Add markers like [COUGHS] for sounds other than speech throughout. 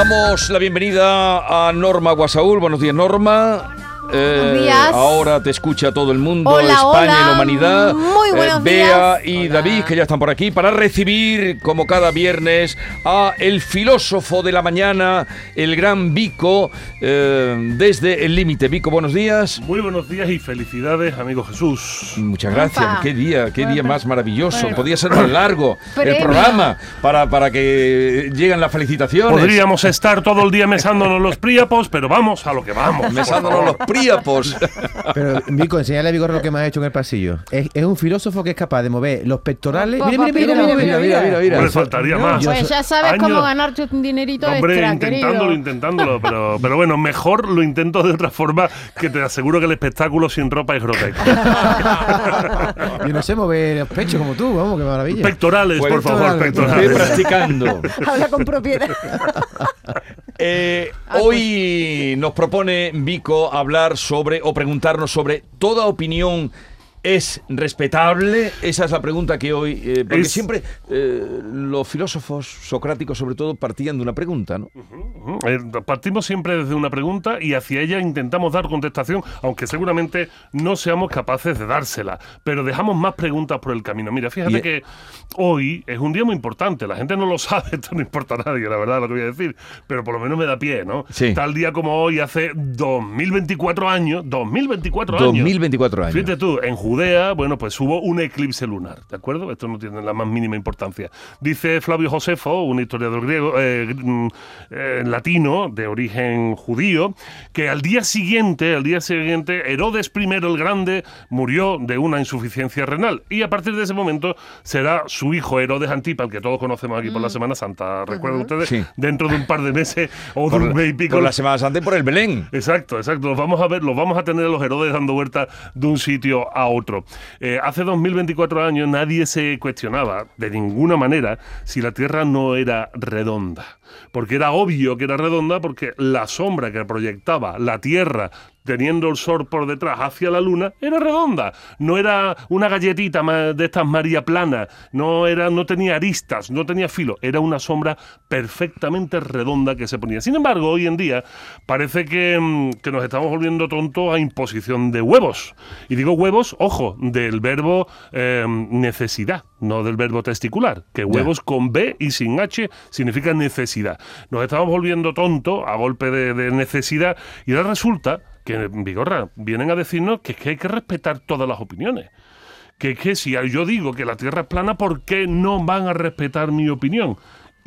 Damos la bienvenida a Norma Guasaúl. Buenos días, Norma. Buenos días. Ahora te escucha todo el mundo, Hola, España hola. y la humanidad. Muy buenos Bea días. y Hola. David, que ya están por aquí, para recibir, como cada viernes, a el filósofo de la mañana, el gran Vico, eh, desde el límite. Vico, buenos días. Muy buenos días y felicidades, amigo Jesús. Muchas gracias. Opa. Qué día, qué día más maravilloso. bueno. Podía ser más largo [COUGHS] el programa para, para que lleguen las felicitaciones. Podríamos estar todo el día mesándonos los príapos, pero vamos a lo que vamos. Mesándonos los príapos. [LAUGHS] Pero, Vico, enseñale a Vigorra lo que me has hecho en el pasillo. Es, es un filósofo que es capaz de mover los pectorales. Mira, mira, mira, mira, mira, mira, mira, mira. Hombre, faltaría más. Pues ya sabes años- cómo ganarte un dinerito Hombre, extra, intentándolo, querido. intentándolo, pero, pero bueno, mejor lo intento de otra forma que te aseguro que el espectáculo sin ropa es grotesco. [LAUGHS] Yo no sé mover los pechos como tú, vamos, qué maravilla. Pectorales, por favor, pectorales. Estoy pectorales. practicando. Habla con propiedad. [LAUGHS] Eh, hoy nos propone Vico hablar sobre o preguntarnos sobre toda opinión es respetable. Esa es la pregunta que hoy. eh, porque Es- siempre eh, los filósofos socráticos, sobre todo, partían de una pregunta, ¿no? Eh, Partimos siempre desde una pregunta y hacia ella intentamos dar contestación, aunque seguramente no seamos capaces de dársela. Pero dejamos más preguntas por el camino. Mira, fíjate Y- que hoy es un día muy importante. La gente no lo [LAUGHS] sabe, esto no importa a nadie, la verdad, lo que voy a decir. Pero por lo menos me da pie, ¿no? Sí. Tal día como hoy, hace 2024 años, 2024 años. 2024 años. Fíjate tú, en Judea, bueno, pues hubo un eclipse lunar, ¿de acuerdo? Esto no tiene la más mínima importancia. Dice Flavio Josefo, un historiador griego, eh, mm, eh, latino, de origen judío, que al día siguiente, al día siguiente, Herodes I el Grande murió de una insuficiencia renal. Y a partir de ese momento será su hijo Herodes Antipa, el que todos conocemos aquí por la Semana Santa, ¿recuerdan ustedes? Sí. Dentro de un par de meses [LAUGHS] o de Por, un mes y pico. por la Semana Santa y por el Belén. Exacto, exacto. Los vamos a ver, los vamos a tener a los Herodes dando vueltas de un sitio a otro. Eh, hace 2024 años nadie se cuestionaba de ninguna manera si la Tierra no era redonda. Porque era obvio que era redonda porque la sombra que proyectaba la Tierra teniendo el sol por detrás hacia la luna era redonda. No era una galletita de estas María plana. No era no tenía aristas no tenía filo. Era una sombra perfectamente redonda que se ponía. Sin embargo hoy en día parece que, mm, que nos estamos volviendo tontos a imposición de huevos. Y digo huevos ojo del verbo eh, necesidad no del verbo testicular que huevos con B y sin H significa necesidad. Nos estamos volviendo tontos a golpe de, de necesidad y ahora resulta que, Vigorra, vienen a decirnos que, es que hay que respetar todas las opiniones. Que es que si yo digo que la Tierra es plana, ¿por qué no van a respetar mi opinión?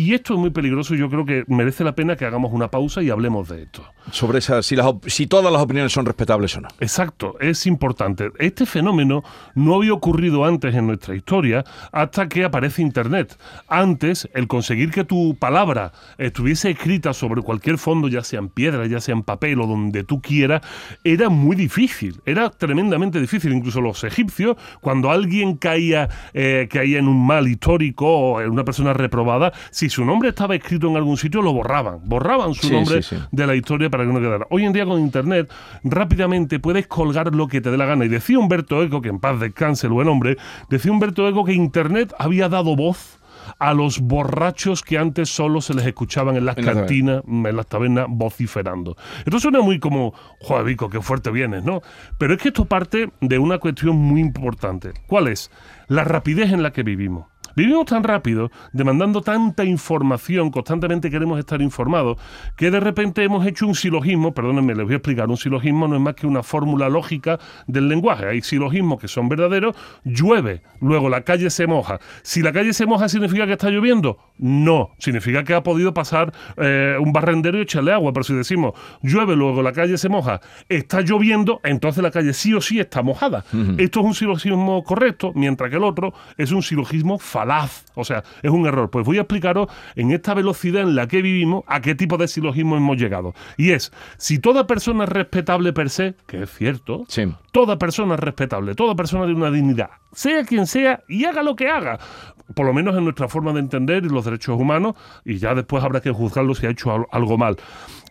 Y esto es muy peligroso y yo creo que merece la pena que hagamos una pausa y hablemos de esto. Sobre esa, si, las si todas las opiniones son respetables o no. Exacto, es importante. Este fenómeno no había ocurrido antes en nuestra historia hasta que aparece Internet. Antes, el conseguir que tu palabra estuviese escrita sobre cualquier fondo, ya sea en piedra, ya sea en papel o donde tú quieras, era muy difícil, era tremendamente difícil. Incluso los egipcios, cuando alguien caía, eh, caía en un mal histórico o en una persona reprobada, si su nombre estaba escrito en algún sitio, lo borraban. Borraban su Sí, nombre sí, sí. de la historia para que no quedara. Hoy en día con internet rápidamente puedes colgar lo que te dé la gana. Y decía Humberto Eco, que en paz descanse el buen hombre, decía Humberto Eco que internet había dado voz a los borrachos que antes solo se les escuchaban en las En cantinas, en las tabernas, vociferando. Esto suena muy como, joder, Vico, qué fuerte vienes, ¿no? Pero es que esto parte de una cuestión muy importante. ¿Cuál es? La rapidez en la que vivimos. Vivimos tan rápido, demandando tanta información, constantemente queremos estar informados, que de repente hemos hecho un silogismo, perdónenme, les voy a explicar, un silogismo no es más que una fórmula lógica del lenguaje. Hay silogismos que son verdaderos, llueve, luego la calle se moja. Si la calle se moja, ¿significa que está lloviendo? No, significa que ha podido pasar eh, un barrendero y echarle agua, pero si decimos llueve, luego la calle se moja, está lloviendo, entonces la calle sí o sí está mojada. Esto es un silogismo correcto, mientras que el otro es un silogismo falaz, o sea, es un error. Pues voy a explicaros en esta velocidad en la que vivimos a qué tipo de silogismo hemos llegado. Y es, si toda persona es respetable per se, que es cierto, Sí. toda persona es respetable, toda persona tiene una dignidad, sea quien sea y haga lo que haga, por lo menos en nuestra forma de entender y los derechos humanos, y ya después habrá que juzgarlo si ha hecho al- algo mal.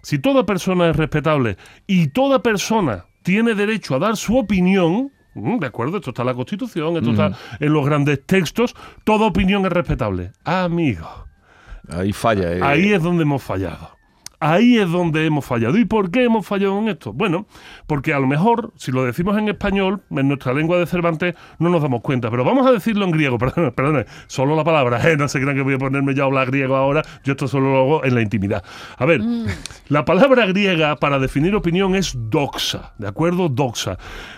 Si toda persona es respetable y toda persona tiene derecho a dar su opinión, de acuerdo, esto está en la Constitución, esto está en los grandes textos, toda opinión es respetable. Amigo, Ahí falla. eh. ahí es donde hemos fallado. Ahí es donde hemos fallado. ¿Y por qué hemos fallado en esto? Bueno, porque a lo mejor, si lo decimos en español, en nuestra lengua de Cervantes, no nos damos cuenta. Pero vamos a decirlo en griego, [LAUGHS] perdón, perdón solo la palabra, ¿eh? no se crean que voy a ponerme ya a hablar griego ahora, yo esto solo lo hago en la intimidad. A ver, la palabra griega para definir opinión es doxa, ¿de acuerdo? Doxa.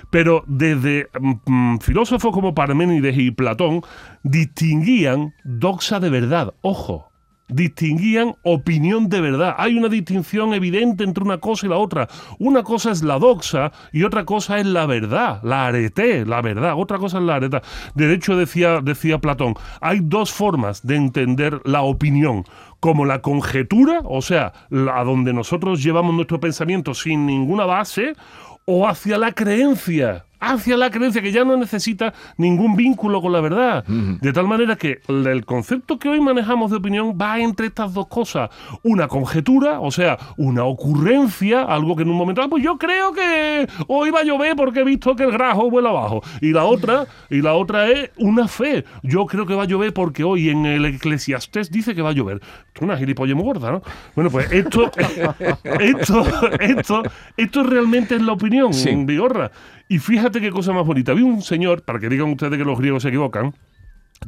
Pero desde mm, mm, filósofos como Parménides y Platón distinguían doxa de verdad. Ojo, distinguían opinión de verdad. Hay una distinción evidente entre una cosa y la otra. Una cosa es la doxa y otra cosa es la verdad, la arete, la verdad. Otra cosa es la areta. De hecho, decía, decía Platón, hay dos formas de entender la opinión como la conjetura, o sea, a donde nosotros llevamos nuestro pensamiento sin ninguna base, o hacia la creencia hacia la creencia que ya no necesita ningún vínculo con la verdad. De tal manera que el concepto que hoy manejamos de opinión va entre estas dos cosas. Una conjetura, o sea, una ocurrencia, algo que en un momento, ah, pues yo creo que hoy va a llover porque he visto que el grajo vuela abajo. Y la otra, y la otra es una fe. Yo creo que va a llover porque hoy en el Eclesiastés dice que va a llover. Es una gilipolle muy gorda, ¿no? Bueno, pues esto, [LAUGHS] esto, esto, esto realmente es la opinión, en Vigorra. Y fíjate qué cosa más bonita. Vi un señor, para que digan ustedes que los griegos se equivocan,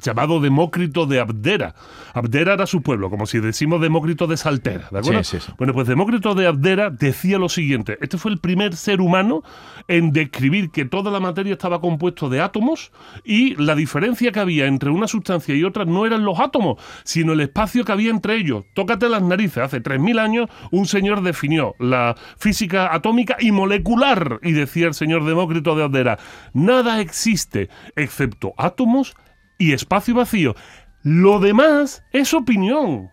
llamado Demócrito de Abdera. Abdera era su pueblo, como si decimos Demócrito de Saltera, ¿de acuerdo? Sí, sí, sí. Bueno, pues Demócrito de Abdera decía lo siguiente, este fue el primer ser humano en describir que toda la materia estaba compuesto de átomos y la diferencia que había entre una sustancia y otra no eran los átomos, sino el espacio que había entre ellos. Tócate las narices, hace 3.000 años un señor definió la física atómica y molecular y decía el señor Demócrito de Abdera, nada existe excepto átomos y espacio vacío. Lo demás es opinión.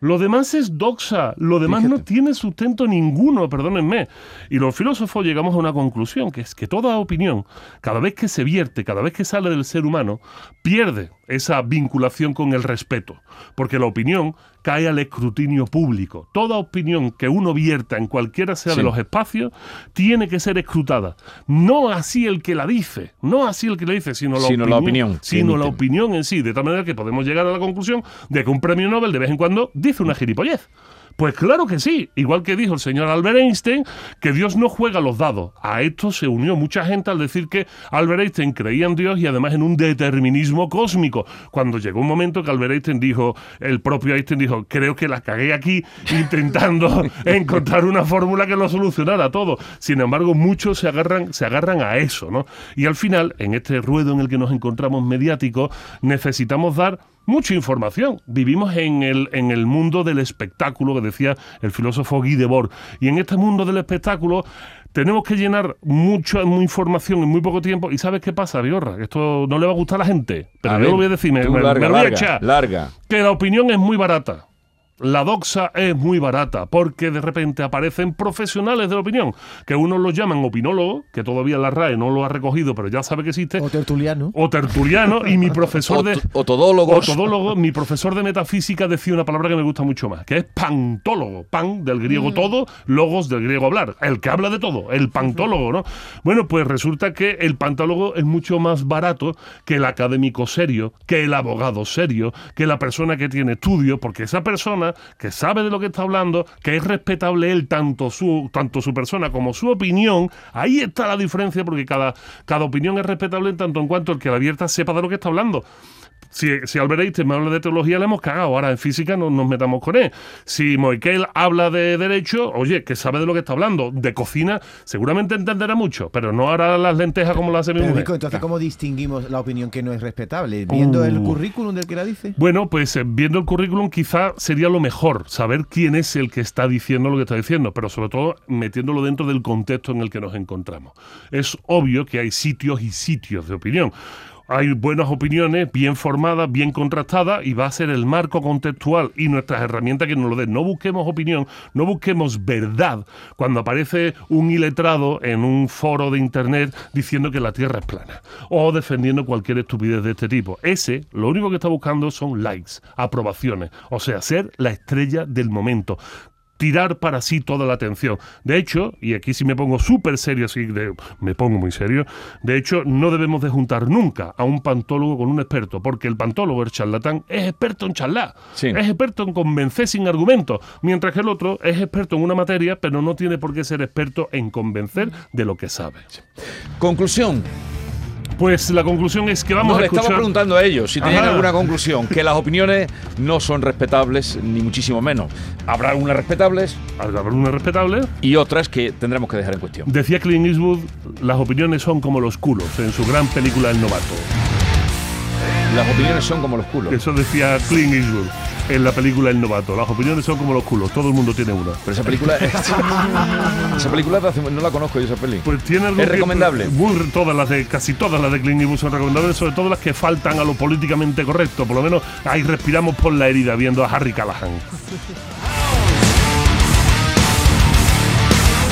Lo demás es doxa, lo demás no tiene sustento ninguno, perdónenme. Y los filósofos llegamos a una conclusión, que es que toda opinión, cada vez que se vierte, cada vez que sale del ser humano, pierde esa vinculación con el respeto, porque la opinión cae al escrutinio público. Toda opinión que uno vierta en cualquiera sea de los espacios tiene que ser escrutada. No así el que la dice, no así el que la dice, sino la Sino opinión, la opinión sino la opinión en sí, de tal manera que podemos llegar a la conclusión de que un premio Nobel de vez en cuando dice una gilipollez. Pues claro que sí, igual que dijo el señor Albert Einstein, que Dios no juega los dados. A esto se unió mucha gente al decir que Albert Einstein creía en Dios y además en un determinismo cósmico. Cuando llegó un momento que Albert Einstein dijo, el propio Einstein dijo, creo que la cagué aquí [LAUGHS] intentando [LAUGHS] encontrar una fórmula que lo solucionara todo. Sin embargo, muchos se agarran, se agarran a eso, ¿no? Y al final, en este ruedo en el que nos encontramos mediático, necesitamos dar mucha información. Vivimos en el, en el mundo del espectáculo, que decía el filósofo Guy Debord. Y en este mundo del espectáculo tenemos que llenar mucha mu- información en muy poco tiempo. ¿Y sabes qué pasa, Biorra? Esto no le va a gustar a la gente. Pero A yo ver, lo voy a decir, me, me- larga, me voy a larga, echar. larga. Que la opinión es muy barata. La doxa es muy barata porque de repente aparecen profesionales de la opinión, que unos los llaman opinólogos, que todavía la RAE no lo ha recogido, pero ya sabe que existe, O tertuliano. o tertuliano, y mi [LAUGHS] profesor de... Otodólogos. Otodólogo, mi profesor de metafísica decía una palabra que me gusta mucho más, que es pantólogo. Pan del Mm. griego todo, logos del griego hablar. El que habla de todo, el pantólogo, ¿no? Bueno, pues resulta que el pantólogo es mucho más barato que el académico serio, que el abogado serio, que la persona que tiene estudio, porque esa persona que sabe de lo que está hablando, que es respetable él, tanto su, tanto su persona como su opinión, ahí está la diferencia, porque cada, cada opinión es respetable en tanto en cuanto el que la abierta sepa de lo que está hablando. Si, si Albert Einstein me habla de teología, le hemos cagado. Ahora en física no nos metamos con él. Si Moikel habla de derecho, oye, que sabe de lo que está hablando. De cocina, seguramente entenderá mucho, pero no hará las lentejas como las hace mi mujer. Vico, entonces, ¿cómo distinguimos la opinión que no es respetable? ¿Viendo el Uh. currículum del que la dice? Bueno, pues eh, viendo el currículum quizá sería lo mejor, saber quién es el que está diciendo lo que está diciendo, pero sobre todo metiéndolo dentro del contexto en el que nos encontramos. Es obvio que hay sitios y sitios de opinión. Hay buenas opiniones, bien formadas, bien contrastadas, y va a ser el marco contextual y nuestras herramientas que nos lo den. No busquemos opinión, no busquemos verdad cuando aparece un iletrado en un foro de internet diciendo que la Tierra es plana o defendiendo cualquier estupidez de este tipo. Ese lo único que está buscando son likes, aprobaciones, o sea, ser la estrella del momento. Tirar para sí toda la atención. De hecho, y aquí sí me pongo súper serio, así de- me pongo muy serio, de hecho no debemos de juntar nunca a un pantólogo con un experto, porque el pantólogo, el charlatán, es experto en charlar, Sí. es experto en convencer sin argumentos, mientras que el otro es experto en una materia, pero no tiene por qué ser experto en convencer de lo que sabe. Conclusión. Pues la conclusión es que vamos No, a le escuchar... estaba preguntando a ellos si tenían Ajá. alguna conclusión. Que las opiniones no son respetables, ni muchísimo menos. Habrá algunas respetables Habrá una respetable. y otras que tendremos que dejar en cuestión. Decía Clint Eastwood, las opiniones son como los culos en su gran película El Novato. Las opiniones son como los culos. Eso decía Clint Eastwood en la película El Novato. Las opiniones son como los culos, todo el mundo tiene una. Pero esa película. [LAUGHS] esa película no la conozco yo, esa peli. Pues tiene algo ¿Es que- recomendable? muy- todas las de, casi todas las de Clint Eastwood son recomendables, sobre todo las que faltan a lo políticamente correcto. Por lo menos ahí respiramos por la herida viendo a Harry Callahan.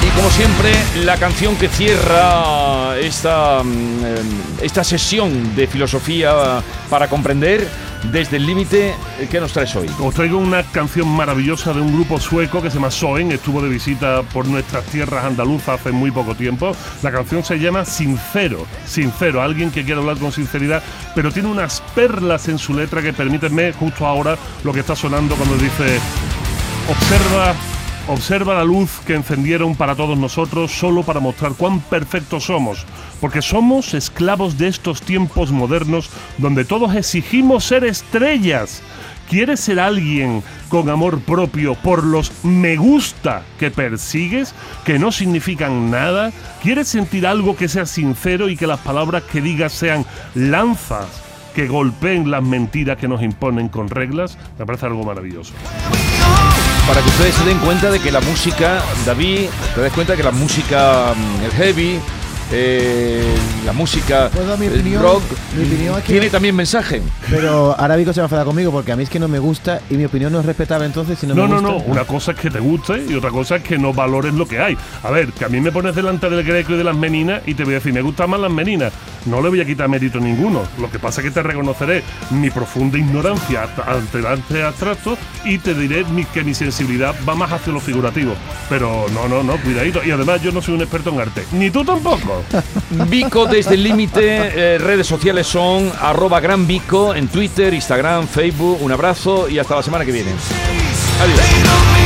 Y como siempre, la canción que cierra esta, mm, eh, esta sesión de filosofía para comprender desde el límite, eh, ¿qué nos traes hoy? Os traigo una canción maravillosa de un grupo sueco que se llama Soen, estuvo de visita por nuestras tierras andaluzas hace muy poco tiempo. La canción se llama Sincero, Sincero, alguien que quiere hablar con sinceridad, pero tiene unas perlas en su letra que permítanme justo ahora lo que está sonando cuando dice, observa... Observa la luz que encendieron para todos nosotros solo para mostrar cuán perfectos somos, porque somos esclavos de estos tiempos modernos donde todos exigimos ser estrellas. ¿Quieres ser alguien con amor propio por los me gusta que persigues, que no significan nada? ¿Quieres sentir algo que sea sincero y que las palabras que digas sean lanzas que golpeen las mentiras que nos imponen con reglas? Me parece algo maravilloso. Para que ustedes se den cuenta de que la música, David, te des cuenta de que la música, mm, el heavy, eh, la música ¿Puedo dar mi el opinión? rock, Mi opinión es que- tiene también mensaje. Pero ahora Vico se va a enfadar conmigo porque a mí es que no me gusta y mi opinión no es respetable entonces si no, No, me no, gusta. no. Una cosa es que te guste y otra cosa es que no valores lo que hay. A ver, que a mí me pones delante del greco y de las meninas y te voy a decir, me gustan más las meninas. No le voy a quitar mérito ninguno. Lo que pasa es que te reconoceré mi profunda ignorancia ante el arte abstracto y te diré que mi sensibilidad va más hacia lo figurativo. Pero no, no, no, cuidadito. Y además yo no soy un experto en arte. Ni tú tampoco. [LAUGHS] Vico desde el límite, eh, redes sociales son arroba gran Vico en Twitter, Instagram, Facebook. Un abrazo y hasta la semana que viene. Adiós.